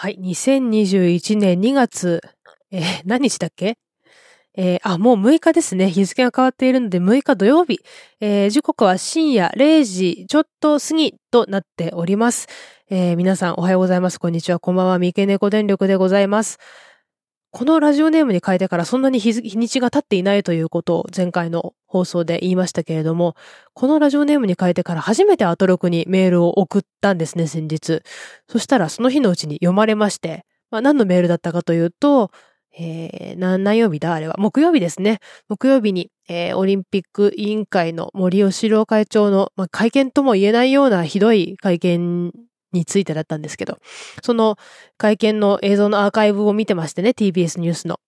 はい、2021年2月、えー何日だっけ？えーあ、もう6日ですね。日付が変わっているので6日土曜日。えー時刻は深夜0時ちょっと過ぎとなっております。えー皆さんおはようございます。こんにちは。こんばんは。三毛猫電力でございます。このラジオネームに変えてからそんなに日日にちが経っていないということを前回の放送で言いましたけれども、このラジオネームに変えてから初めてアトロクにメールを送ったんですね、先日。そしたらその日のうちに読まれまして、まあ何のメールだったかというと、えー、何曜日だ？あれは。木曜日ですね。木曜日に、えーオリンピック委員会の森喜朗会長の、まあ、会見とも言えないようなひどい会見についてだったんですけど、その会見の映像のアーカイブを見てましてね、TBS ニュースの。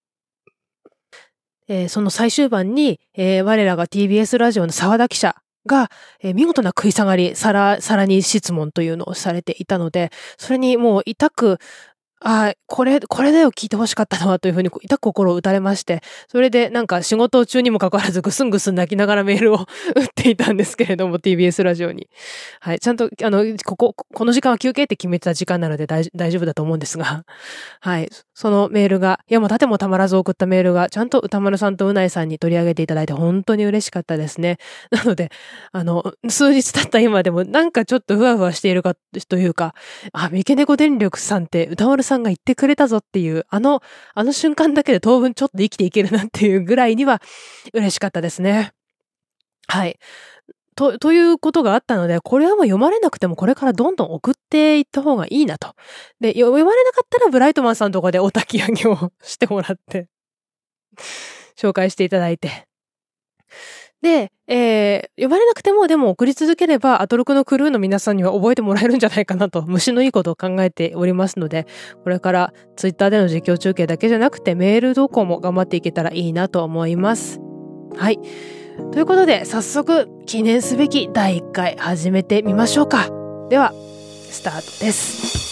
えーその最終盤に、えー我らが TBS ラジオの沢田記者が、えー見事な食い下がり、さら、さらに質問というのをされていたので、それにもう痛く、ああ、これ、これだよ聞いてほしかったのはというふうに痛く心を打たれまして、それでなんか仕事中にもかかわらずぐすんぐすん泣きながらメールを 打っていたんですけれども、TBS ラジオに。はい。ちゃんと、あの、ここ、この時間は休憩って決めてた時間なので大大丈夫だと思うんですが、はい。そのメールが、いやもう盾もたまらず送ったメールが、ちゃんと歌丸さんとうないさんに取り上げていただいて本当に嬉しかったですね。なので、あの、数日経った今でもなんかちょっとふわふわしているか、というか、あ、三毛猫電力さんって歌丸さんさんが言ってくれたぞっていう、あの、あの瞬間だけで当分ちょっと生きていけるなっていうぐらいには嬉しかったですね。はい。と、ということがあったので、これはもう読まれなくてもこれからどんどん送っていった方がいいなと。で、読まれなかったらブライトマンさんとかでお焚き上げをしてもらって、紹介していただいて。で、えー、読まれなくてもでも送り続ければ、アトロクのクルーの皆さんには覚えてもらえるんじゃないかなと、虫のいいことを考えておりますので、これからツイッターでの実況中継だけじゃなくて、メール投稿も頑張っていけたらいいなと思います。はい。ということで、早速、記念すべき第1回始めてみましょうか。では、スタートです。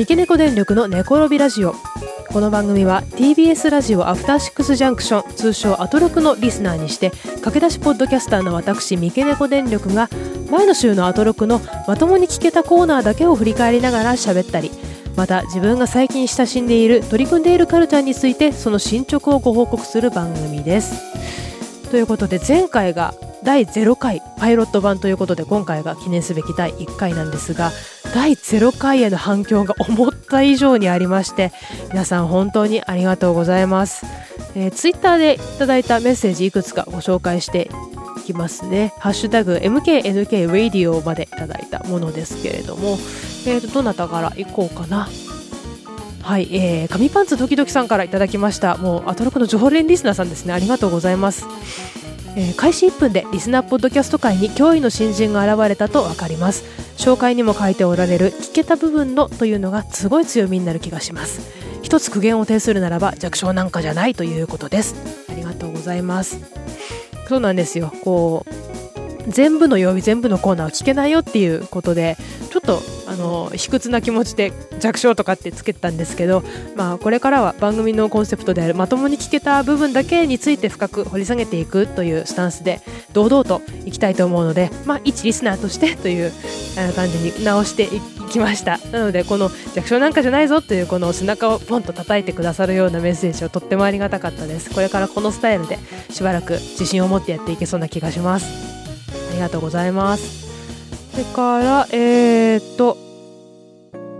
三毛猫電力の寝転びラジオこの番組は TBS ラジオアフターシックスジャンクション通称アトロクのリスナーにして駆け出しポッドキャスターの私三毛猫電力が前の週のアトロクのまともに聞けたコーナーだけを振り返りながら喋ったりまた自分が最近親しんでいる取り組んでいるカルチャーについてその進捗をご報告する番組です。ということで前回が第0回パイロット版ということで今回が記念すべき第1回なんですが第0回への反響が思った以上にありまして皆さん本当にありがとうございます、えー、ツイッターでいただいたメッセージいくつかご紹介していきますね。ハッシュタグ MKNK Radio までいただいたものですけれども、えーとどなたからいこうかな。はい、えー、紙パンツドキドキさんからいただきました。もうアトロクの常連リスナーさんですね。ありがとうございます。えー開始1分でリスナーポッドキャスト界に驚異の新人が現れたと分かります。紹介にも書いておられる聞けた部分のというのがすごい強みになる気がします。一つ苦言を呈するならば弱小なんかじゃないということです。ありがとうございます。そうなんですよ。こう全部の曜日全部のコーナーを聞けないよっていうことでちょっとあの卑屈な気持ちで弱小とかってつけてたんですけど、まあ、これからは番組のコンセプトであるまともに聞けた部分だけについて深く掘り下げていくというスタンスで堂々といきたいと思うので、まあ、一リスナーとしてという感じに直していきました。なのでこの弱小なんかじゃないぞというこの背中をポンと叩いてくださるようなメッセージをとってもありがたかったです。これからこのスタイルでしばらく自信を持ってやっていけそうな気がします。ありがとうございます。それから、えー、っと、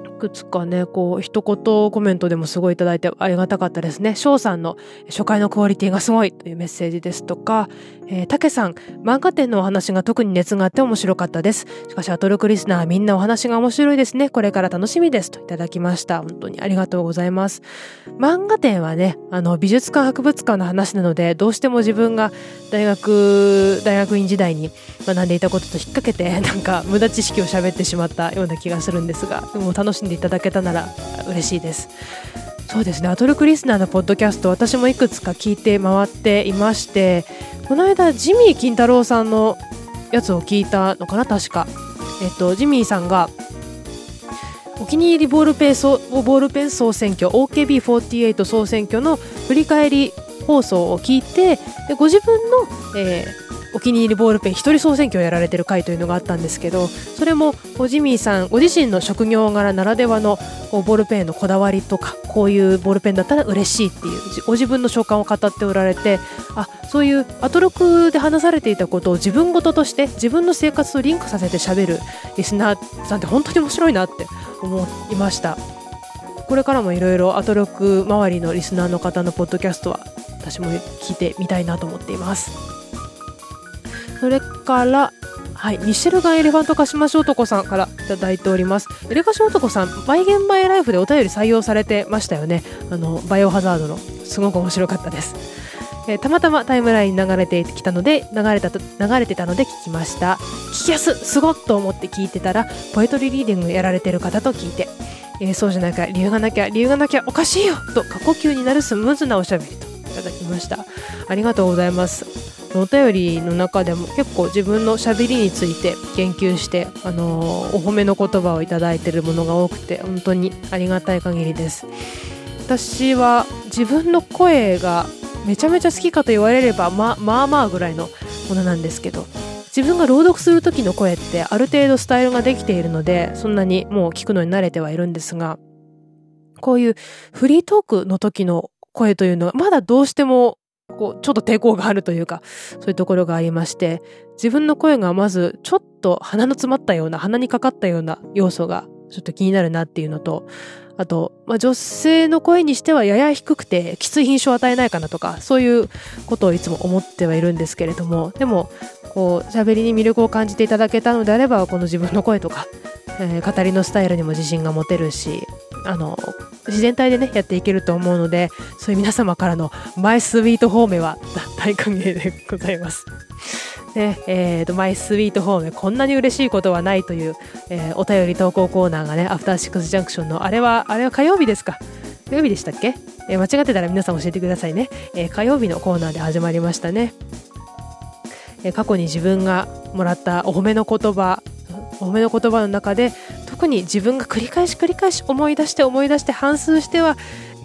いくつかね、こう、一言コメントでもすごいいただいてありがたかったですね。翔さんの初回のクオリティがすごいというメッセージですとか、えー、たけさん、漫画展のお話が特に熱があって面白かったです。しかし、アトロクリスナーみんなお話が面白いですね。これから楽しみです。といただきました。本当にありがとうございます。漫画展はね、あの、美術館博物館の話なので、どうしても自分が大学、大学院時代に学んでいたことと引っ掛けて、なんか無駄知識を喋ってしまったような気がするんですが、でも楽しんでいただけたなら嬉しいです。そうですね、アトロクリスナーのポッドキャスト、私もいくつか聞いて回っていまして、この間、ジミー金太郎さんのやつを聞いたのかな、確か。えっと、ジミーさんが、お気に入りボールペン総ボールペン総選挙 OKB48 総選挙の振り返り放送を聞いてでご自分の、えーお気に入りボールペン一人総選挙をやられてる回というのがあったんですけどそれもジミーさんご自身の職業柄ならではのボールペンのこだわりとかこういうボールペンだったら嬉しいっていうご自分の所感を語っておられてあそういうアトロクで話されていたことを自分事として自分の生活とリンクさせて喋るリスナーさんって本当に面白いなって思いました。これからもいろいろアトロク周りのリスナーの方のポッドキャストは私も聞いてみたいなと思っています。それからはい、ミシェルガン・エレファントカシマシ男さんからいただいております。エレカシ男さん、バイゲンバイライフでお便り採用されてましたよね。あの、バイオハザードの。すごく面白かったです。えー、たまたまタイムラインに流れてきたので、流れた、流れてたので聞きました。聞きやす、すごっと思って聞いてたら、ポエトリーリーディングやられてる方と聞いて、えー、そうじゃなきゃ、理由がなきゃ、理由がなきゃおかしいよと過呼吸になるスムーズなおしゃべりといただきました。ありがとうございます。お便りの中でも結構自分のしゃべりについて研究して、あのー、お褒めの言葉をいただいているものが多くて本当にありがたい限りです。私は自分の声がめちゃめちゃ好きかと言われればままあまあぐらいのものなんですけど自分が朗読する時の声ってある程度スタイルができているのでそんなにもう聞くのに慣れてはいるんですがこういうフリートークの時の声というのはまだどうしてもこう、ちょっと抵抗があるというか、そういうところがありまして、自分の声がまず、ちょっと鼻の詰まったような、鼻にかかったような要素が、ちょっと気になるなっていうのと、あと、まあ、女性の声にしてはやや低くて、きつい印象を与えないかなとか、そういうことをいつも思ってはいるんですけれども、でも、こう、喋りに魅力を感じていただけたのであれば、この自分の声とか、えー、語りのスタイルにも自信が持てるし、あの、自然体でね、やっていけると思うので、そういう皆様からのマイスイート方面は大歓迎でございます。ね、えーと、マイスイート方面、こんなに嬉しいことはないという、えー、お便り投稿コーナーがね、アフターシックスジャンクションの、あれは、あれは火曜日ですか？火曜日でしたっけ、えー、間違ってたら皆さん教えてくださいね。えー、火曜日のコーナーで始まりましたね。え過去に自分がもらったお褒めの言葉お褒めの言葉の中で特に自分が繰り返し繰り返し思い出して思い出して反数しては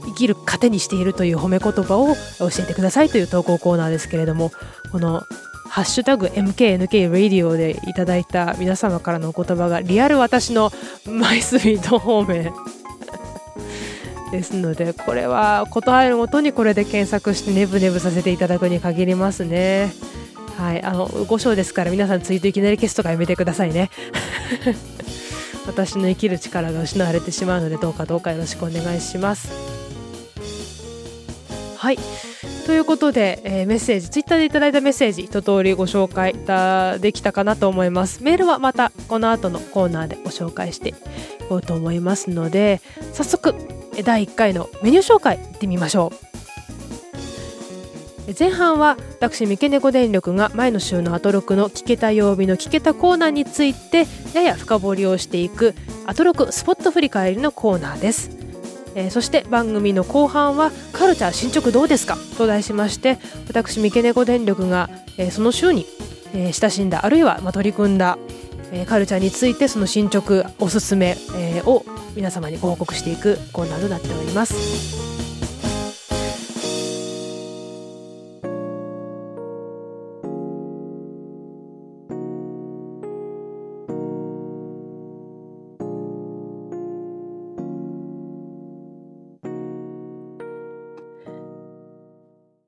生きる糧にしているという褒め言葉を教えてくださいという投稿コーナーですけれどもこのハッシュタグ MKNK ラディオでいただいた皆様からのお言葉がリアル私のマイスイート方面ですのでこれは答えるごとにこれで検索してネブネブさせていただくに限りますね。はい、あの5章ですから皆さんツイートいきなり消すとかやめてくださいね私の生きる力が失われてしまうのでどうかどうかよろしくお願いします。はい。ということで、えー、メッセージツイッターでいただいたメッセージ一通りご紹介できたかなと思います。メールはまたこの後のコーナーでご紹介していこうと思いますので早速第1回のメニュー紹介いってみましょう。前半は私三毛猫電力が前の週のアトロクの聞けた曜日の聞けたコーナーについてやや深掘りをしていくアトロクスポット振り返りのコーナーです、えー、そして番組の後半はカルチャー進捗どうですか？と題しまして私三毛猫電力が、えー、その週に、えー、親しんだあるいは、まあ、取り組んだ、えー、カルチャーについてその進捗おすすめ、えー、を皆様にご報告していくコーナーとなっております。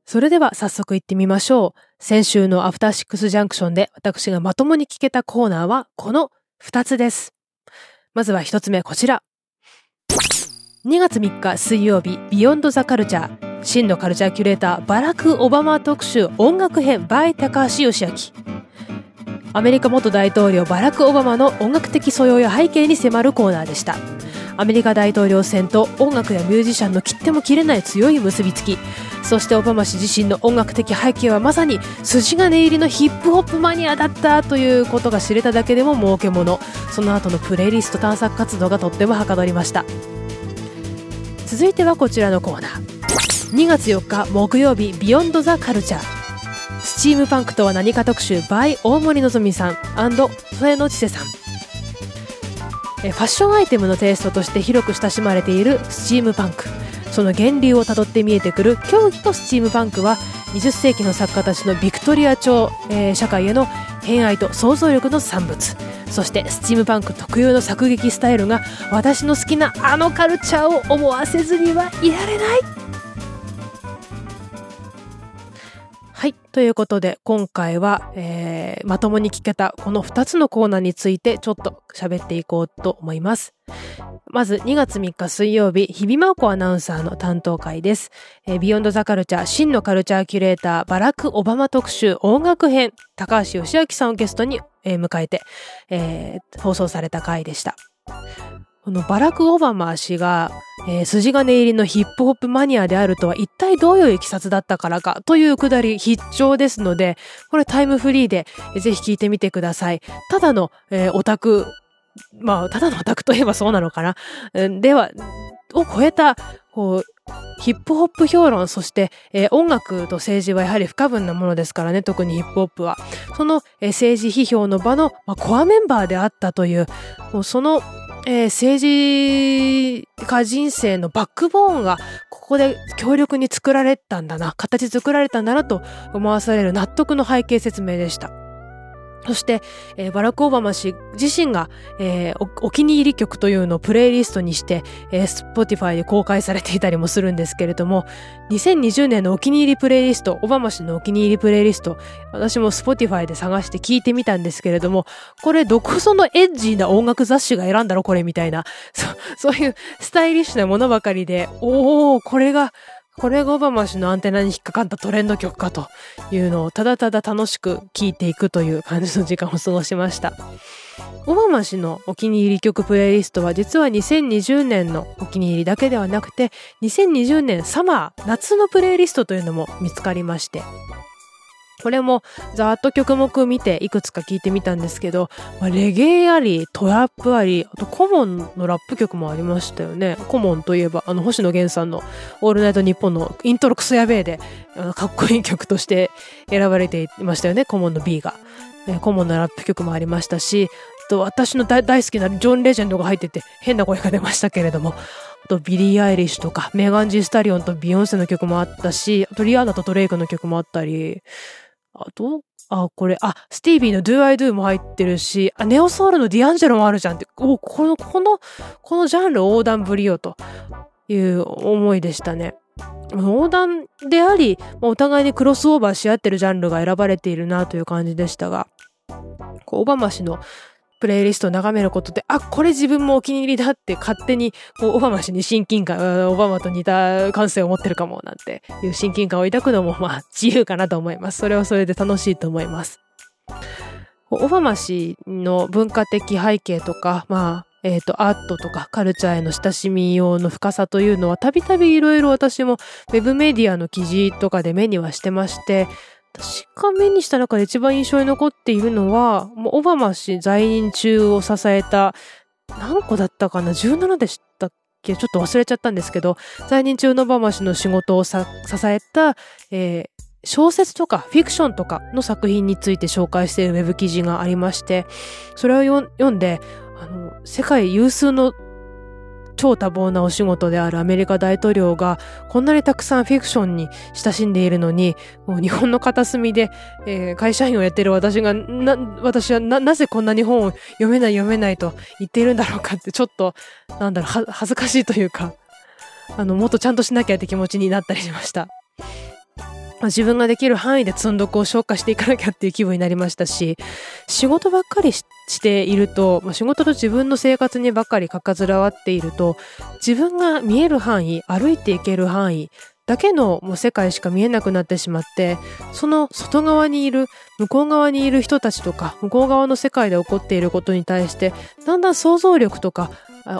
それでは早速行ってみましょう。先週のアフターシックスジャンクションで私がまともに聞けたコーナーはこの2つです。まずは1つ目こちら。2月3日水曜日、ビヨンドザカルチャー。真のカルチャーキュレーター、バラク・オバマ特集音楽編 by 高橋義明。アメリカ元大統領バラク・オバマの音楽的素養や背景に迫るコーナーでした。アメリカ大統領選と音楽やミュージシャンの切っても切れない強い結びつき。そしてオバマ氏自身の音楽的背景はまさに筋金入りのヒップホップマニアだったということが知れただけでも儲けもの。その後のプレイリスト探索活動がとってもはかどりました。続いてはこちらのコーナー。2月4日木曜日ビヨンドザカルチャースチームパンクとは何か特集 by 大森のぞみさん添野千世さん。えファッションアイテムのテイストとして広く親しまれているスチームパンクその源流をたどって見えてくる狭義のスチームパンクは20世紀の作家たちのビクトリア朝、えー、社会への偏愛と想像力の産物。そしてスチームパンク特有の作劇スタイルが私の好きなあのカルチャーを思わせずにはいられない。ということで、今回は、えー、まともに聞けたこの2つのコーナーについてちょっと喋っていこうと思います。まず2月3日水曜日、日比真央子アナウンサーの担当会です。えー、ビヨンドザカルチャー真のカルチャーキュレーターバラク・オバマ特集音楽編高橋義明さんをゲストに、えー、迎えて、えー、放送された回でした。このバラク・オバマ氏が、えー、筋金入りのヒップホップマニアであるとは一体どういういきさつだったからかというくだり必聴ですので、これタイムフリーで、えー、ぜひ聞いてみてください。ただの、えー、オタク、まあ、ただのオタクといえばそうなのかな？では、を超えた、こう、ヒップホップ評論、そして、えー、音楽と政治はやはり不可分なものですからね、特にヒップホップは。その、えー、政治批評の場の、まあ、コアメンバーであったという、もうそのえー、政治家人生のバックボーンがここで強力に作られたんだな、形作られたんだなと思わされる納得の背景説明でした。そして、えー、バラク・オバマ氏自身が、えー、お気に入り曲というのをプレイリストにして、えー、Spotify で公開されていたりもするんですけれども、2020年のお気に入りプレイリスト、オバマ氏のお気に入りプレイリスト、私も Spotify で探して聞いてみたんですけれども、これどこそのエッジーな音楽雑誌が選んだろこれみたいな、そう、そういうスタイリッシュなものばかりで、おー、これが、これがオバマ氏のアンテナに引っかかったトレンド曲かというのをただただ楽しく聴いていくという感じの時間を過ごしました。オバマ氏のお気に入り曲プレイリストは実は2020年のお気に入りだけではなくて2020年サマー夏のプレイリストというのも見つかりましてこれもざーっと曲目見ていくつか聞いてみたんですけど、まあ、レゲエあり、トラップあり、あとコモンのラップ曲もありましたよね。コモンといえば、あの、星野源さんのオールナイトニッポンのイントロクソやべえで、かっこいい曲として選ばれていましたよね、コモンの Be が。コモンのラップ曲もありましたし、あと私の大好きなジョン・レジェンドが入ってて変な声が出ましたけれども、あとビリー・アイリッシュとかメガン・ジー・スタリオンとビヨンセの曲もあったし、あとリアーナとドレイクの曲もあったり、あと、あ、これ、あ、スティービーの Do I Do も入ってるし、あ、ネオソウルのディアンジェロもあるじゃんって、お、この、この、このジャンル横断ぶりよという思いでしたね。横断であり、お互いにクロスオーバーし合ってるジャンルが選ばれているなという感じでしたが、オバマ氏のプレイリストを眺めることで、あ、これ自分もお気に入りだって勝手に、こう、オバマ氏に親近感、オバマと似た感性を持ってるかも、なんていう親近感を抱くのも、まあ、自由かなと思います。それはそれで楽しいと思います。オバマ氏の文化的背景とか、まあ、えっ、ー、と、アートとかカルチャーへの親しみ用の深さというのは、たびたびいろいろ私もウェブメディアの記事とかで目にはしてまして、私が目にした中で一番印象に残っているのは、もうオバマ氏在任中を支えた、何個だったかな ?17 でしたっけ？ちょっと忘れちゃったんですけど、在任中のオバマ氏の仕事を支えた、えー、小説とかフィクションとかの作品について紹介しているウェブ記事がありまして、それを読んで、あの、世界有数の超多忙なお仕事であるアメリカ大統領がこんなにたくさんフィクションに親しんでいるのに、もう日本の片隅で、えー、会社員をやってる私が、な、私はな、なぜこんな日本を読めない読めないと言っているんだろうかってちょっと、なんだろう、恥ずかしいというか、あの、もっとちゃんとしなきゃって気持ちになったりしました。ま自分ができる範囲で積んどくを消化していかなきゃっていう気分になりましたし、仕事ばっかりしているとま、仕事と自分の生活にばっかりかかずらわっていると、自分が見える範囲、歩いていける範囲だけのもう世界しか見えなくなってしまって、その外側にいる、向こう側にいる人たちとか、向こう側の世界で起こっていることに対して、だんだん想像力とか、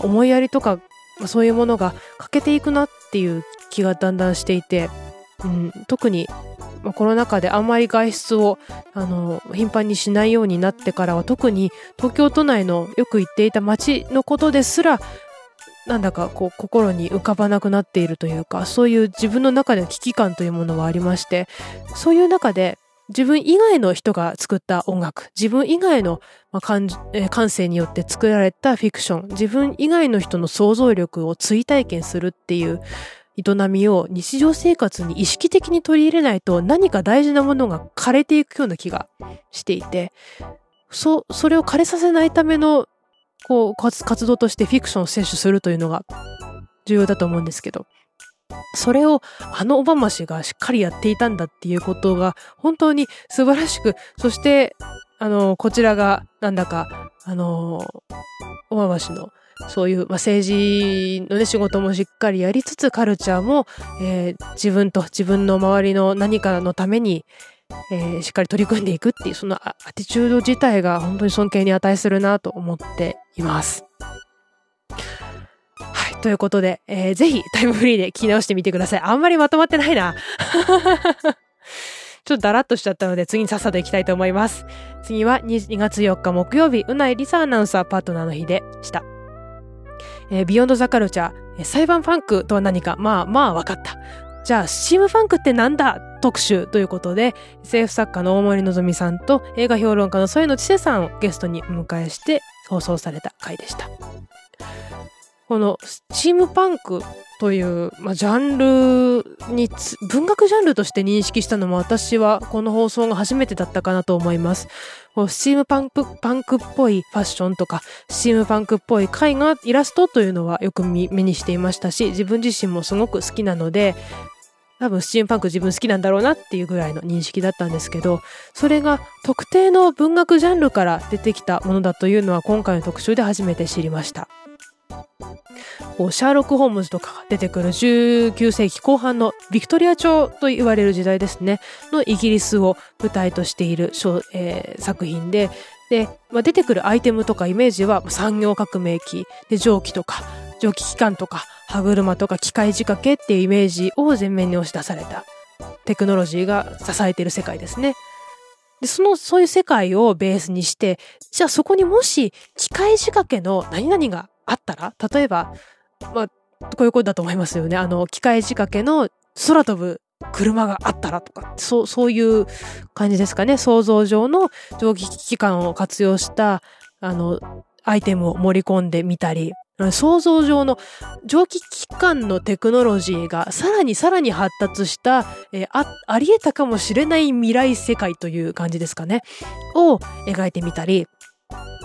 思いやりとか、そういうものが欠けていくなっていう気がだんだんしていて、うん、特に、まあ、コロナ禍であまり外出をあの頻繁にしないようになってからは特に東京都内のよく行っていた街のことですらなんだかこう心に浮かばなくなっているというかそういう自分の中での危機感というものはありましてそういう中で自分以外の人が作った音楽、自分以外の、感、感性によって作られたフィクション、自分以外の人の想像力を追体験するっていう営みを日常生活に意識的に取り入れないと何か大事なものが枯れていくような気がしていて、そ、それを枯れさせないための、こう、活動としてフィクションを摂取するというのが重要だと思うんですけど、それをあのオバマ氏がしっかりやっていたんだっていうことが本当に素晴らしく、そして、あの、こちらがなんだか、あの、オバマ氏のそういう、まあ、政治のね、仕事もしっかりやりつつ、カルチャーも、えー、自分と自分の周りの何かのために、えー、しっかり取り組んでいくっていう、そのアティチュード自体が本当に尊敬に値するなと思っています。はいということで、えー、ぜひタイムフリーで聞き直してみてください。あんまりまとまってないな。ちょっとダラッとしちゃったので次にさっさと行きたいと思います。次は 2, 2月4日木曜日、宇内梨沙アナウンサーパートナーの日でした。えー、 Beyond the Culture、サイバーパンクとは何か、まあまあ分かった。じゃあ、スチームパンクってなんだ？特集ということで、 SF 作家の大森望さんと映画評論家の添野知生さんをゲストにお迎えして放送された回でした。このスチームパンクという、まあ、ジャンルに文学ジャンルとして認識したのも私はこの放送が初めてだったかなと思います。スチームパンク、パンクっぽいファッションとか、スチームパンクっぽい絵画、イラストというのはよく目にしていましたし、自分自身もすごく好きなので、多分スチームパンク自分好きなんだろうなっていうぐらいの認識だったんですけど、それが特定の文学ジャンルから出てきたものだというのは今回の特集で初めて知りました。シャーロック・ホームズとかが出てくる19世紀後半のビクトリア朝と言われる時代ですね、のイギリスを舞台としている、えー、作品で、で、まあ、出てくるアイテムとかイメージは産業革命期、で蒸気とか蒸気機関とか歯車とか機械仕掛けっていうイメージを前面に押し出された。テクノロジーが支えている世界ですね。で、その、そういう世界をベースにして、じゃあそこにもし機械仕掛けの何々があったら、例えば、まあ、こういうことだと思いますよね。あの、機械仕掛けの空飛ぶ車があったらとか、そう、そういう感じですかね。想像上の蒸気機関を活用した、あの、アイテムを盛り込んでみたり、想像上の蒸気機関のテクノロジーがさらにさらに発達した、えー、あ、あり得たかもしれない未来世界という感じですかね。を描いてみたり、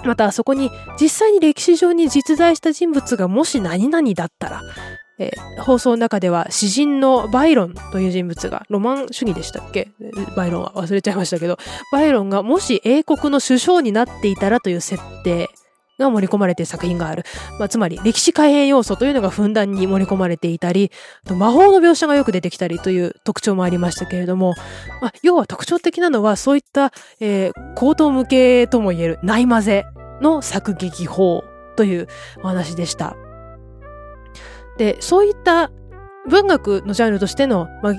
またそこに実際に歴史上に実在した人物がもし何々だったら、えー、放送の中では詩人のバイロンという人物が、ロマン主義でしたっけ？バイロンは忘れちゃいましたけど、バイロンがもし英国の首相になっていたらという設定。が盛り込まれている作品がある。まあ、つまり歴史改変要素というのがふんだんに盛り込まれていたり、魔法の描写がよく出てきたりという特徴もありましたけれども、まあ、要は特徴的なのはそういった、えー、高等向けとも言える内混ぜの作劇法というお話でした。で、そういった文学のジャンルとしての、まあ、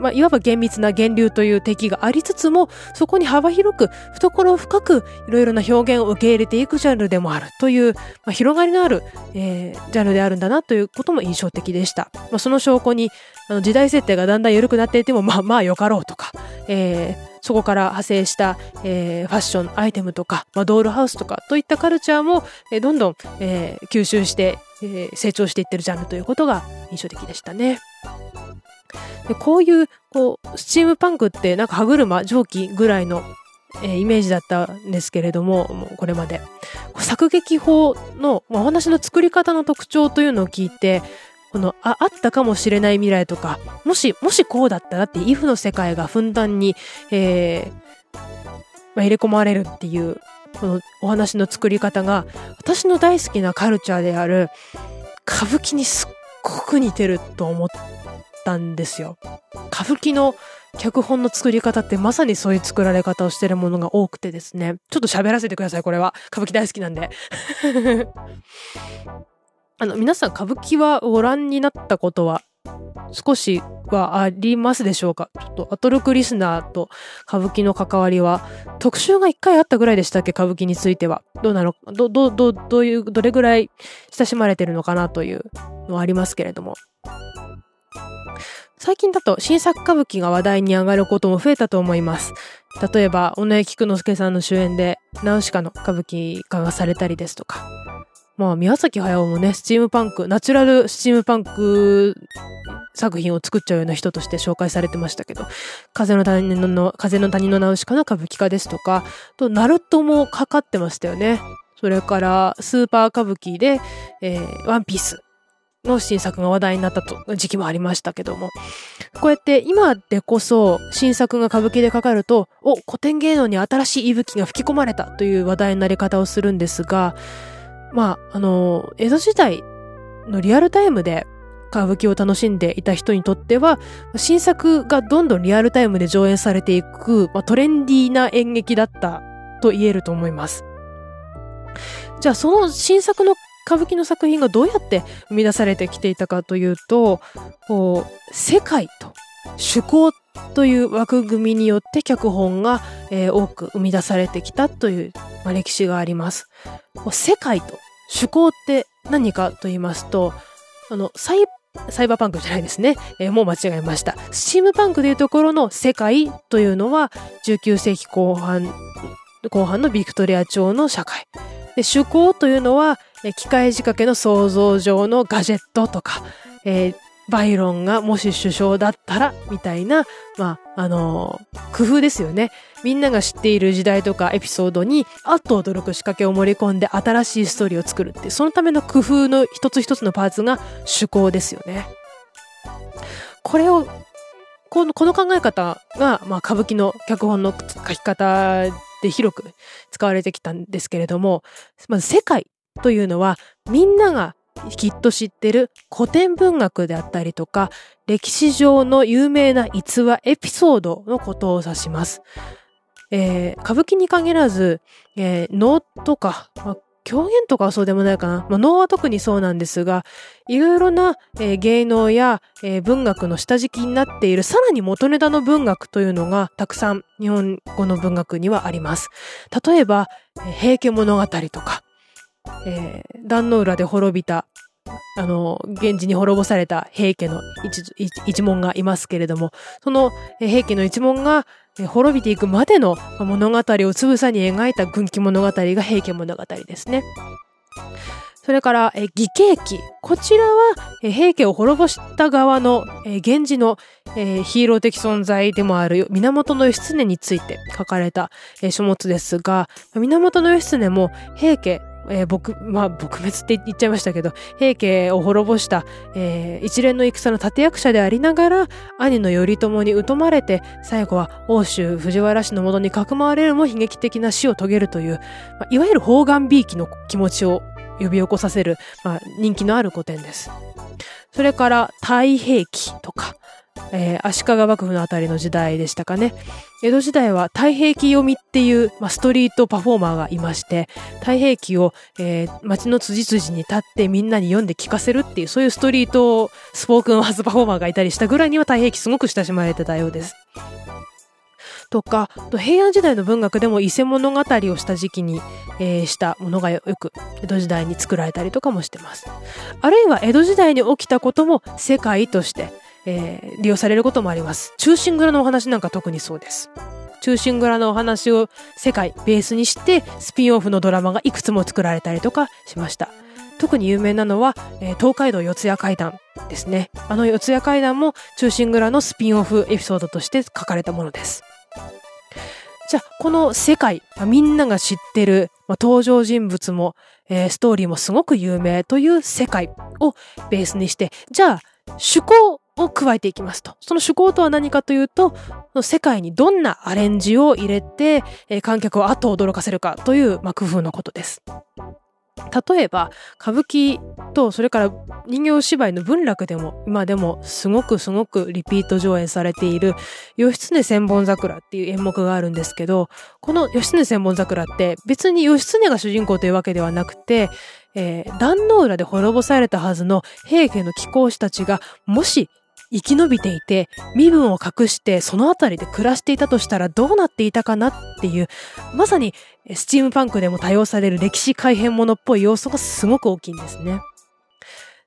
まあ、いわば厳密な源流という敵がありつつも、そこに幅広く、懐深く、いろいろな表現を受け入れていくジャンルでもあるという、まあ、広がりのある、えー、ジャンルであるんだなということも印象的でした。まあ、その証拠に、あの時代設定がだんだん緩くなっていても、まあまあよかろうとか、えー、そこから派生した、えー、ファッション、アイテムとか、まあ、ドールハウスとかといったカルチャーも、えー、どんどん、えー、吸収して、えー、成長していってるジャンルということが印象的でしたね。でこういう、こう、スチームパンクってなんか歯車、蒸気ぐらいの、えー、イメージだったんですけれども、もうこれまで。作劇法の、ま、お話の作り方の特徴というのを聞いて、このあ、あったかもしれない未来とか、もし、もしこうだったらって、イフの世界がふんだんに、えー、まあ、入れ込まれるっていう、このお話の作り方が、私の大好きなカルチャーである、歌舞伎にすっごく似てると思ったんですよ。歌舞伎の脚本の作り方ってまさにそういう作られ方をしてるものが多くてですね。ちょっと喋らせてください、これは。歌舞伎大好きなんで。あの、皆さん歌舞伎はご覧になったことは少しはありますでしょうか？ちょっとアトロクリスナーと歌舞伎の関わりは特集が一回あったぐらいでしたっけ？歌舞伎については。どうなの？ど、ど、ど、どういう、どれぐらい親しまれてるのかなというのはありますけれども。最近だと新作歌舞伎が話題に上がることも増えたと思います。例えば、尾上菊之助さんの主演で、ナウシカの歌舞伎化がされたりですとか。まあ、宮崎駿もね、スチームパンク、ナチュラルスチームパンク作品を作っちゃうような人として紹介されてましたけど、風の谷の、風の谷のナウシカの歌舞伎化ですとか、と、ナルトもかかってましたよね。それから、スーパー歌舞伎で、えー、ワンピースの新作が話題になったと時期もありましたけども、こうやって今でこそ新作が歌舞伎でかかると、お、古典芸能に新しい息吹が吹き込まれたという話題になり方をするんですが、まあ、あの、江戸時代のリアルタイムで歌舞伎を楽しんでいた人にとっては、新作がどんどんリアルタイムで上演されていく、まあ、トレンディーな演劇だったと言えると思います。じゃあその新作の歌舞伎の作品がどうやって生み出されてきていたかというと、こう、世界と趣向という枠組みによって脚本が、えー、多く生み出されてきたという、まあ、歴史があります。世界と趣向って何かと言いますと、あの、サイサイバーパンクじゃないですね。えー、もう間違えました。スチームパンクでいうところの世界というのは、19世紀後半、後半のビクトリア朝の社会。で、趣向というのは、え機械仕掛けの想像上のガジェットとか、えー、バイロンがもし首相だったら、みたいな、まあ、あのー、工夫ですよね。みんなが知っている時代とかエピソードに、あっと驚く仕掛けを盛り込んで新しいストーリーを作るって、そのための工夫の一つ一つのパーツが趣向ですよね。これを、このこの考え方が、まあ、歌舞伎の脚本の書き方で広く使われてきたんですけれども、まず世界というのはみんながきっと知ってる古典文学であったりとか、歴史上の有名な逸話、エピソードのことを指します。えー、歌舞伎に限らず、えー、能とか、まあ、狂言とかはそうでもないかな。まあ、能は特にそうなんですが、いろいろな、えー、芸能や、えー、文学の下敷きになっている、さらに元ネタの文学というのがたくさん日本語の文学にはあります。例えば、えー、平家物語とか、えー、壇の浦で滅びた、あの、源氏に滅ぼされた平家の一一門がいますけれども、その平家の一門が滅びていくまでの物語をつぶさに描いた軍記物語が平家物語ですね。それから、え義経記。こちらは、え平家を滅ぼした側の、え源氏の、えヒーロー的存在でもある源義経について書かれた、え書物ですが、源義経も平家、えー、僕、まあ、撲滅って言っちゃいましたけど、平家を滅ぼした、えー、一連の戦の立役者でありながら、兄の頼朝に疎まれて、最後は欧州藤原氏のもとにかくまわれるも悲劇的な死を遂げるという、まあ、いわゆる方眼美意気の気持ちを呼び起こさせる、まあ、人気のある古典です。それから、太平記とか、えー、足利幕府のあたりの時代でしたかね。江戸時代は太平記読みっていう、まあ、ストリートパフォーマーがいまして、太平記を、えー、街の辻々に立ってみんなに読んで聞かせるっていう、そういうストリートスポークンワーズパフォーマーがいたりしたぐらいには太平記すごく親しまれてたようです。とか、平安時代の文学でも伊勢物語をした時期に、えー、したものがよく江戸時代に作られたりとかもしてます。あるいは江戸時代に起きたことも世界として、えー、利用されることもあります。中心蔵のお話なんか特にそうです。中心蔵のお話を世界ベースにしてスピンオフのドラマがいくつも作られたりとかしました。特に有名なのは、えー、東海道四谷階段ですね。あの四谷階段も中心蔵のスピンオフエピソードとして書かれたものです。じゃあ、この世界、まあ、みんなが知ってる、まあ、登場人物も、えー、ストーリーもすごく有名という世界をベースにして、じゃあ、趣向を加えていきますと。その趣向とは何かというと、世界にどんなアレンジを入れて、えー、観客を後驚かせるかという、まあ、工夫のことです。例えば、歌舞伎と、それから人形芝居の文楽でも、今でもすごくすごくリピート上演されている、義経千本桜っていう演目があるんですけど、この義経千本桜って別に義経が主人公というわけではなくて、えー、壇の浦で滅ぼされたはずの平家の貴公子たちが、もし生き延びていて、身分を隠してその辺りで暮らしていたとしたらどうなっていたかなっていう、まさにスチームパンクでも多用される歴史改変者っぽい要素がすごく大きいんですね。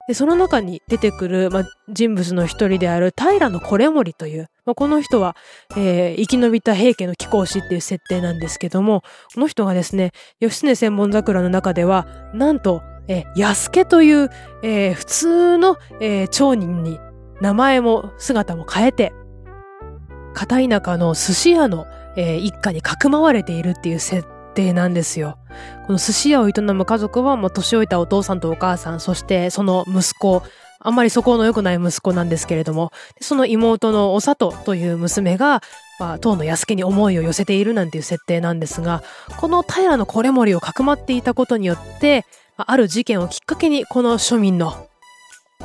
でその中に出てくる、ま、人物の一人である平の惟盛という、ま、この人は、えー、生き延びた平家の貴公子っていう設定なんですけども、この人がですね、義経千本桜の中では、なんと、えー、安家という、えー、普通の、えー、町人に名前も姿も変えて、片田舎の寿司屋の、えー、一家にかくまわれているっていう設定なんですよ。この寿司屋を営む家族は、もう年老いたお父さんとお母さん、そしてその息子、あんまり素行の良くない息子なんですけれども、その妹のお里という娘が、まあ、当の安家に思いを寄せているなんていう設定なんですが、この平の惟盛をかくまっていたことによって、ある事件をきっかけにこの庶民の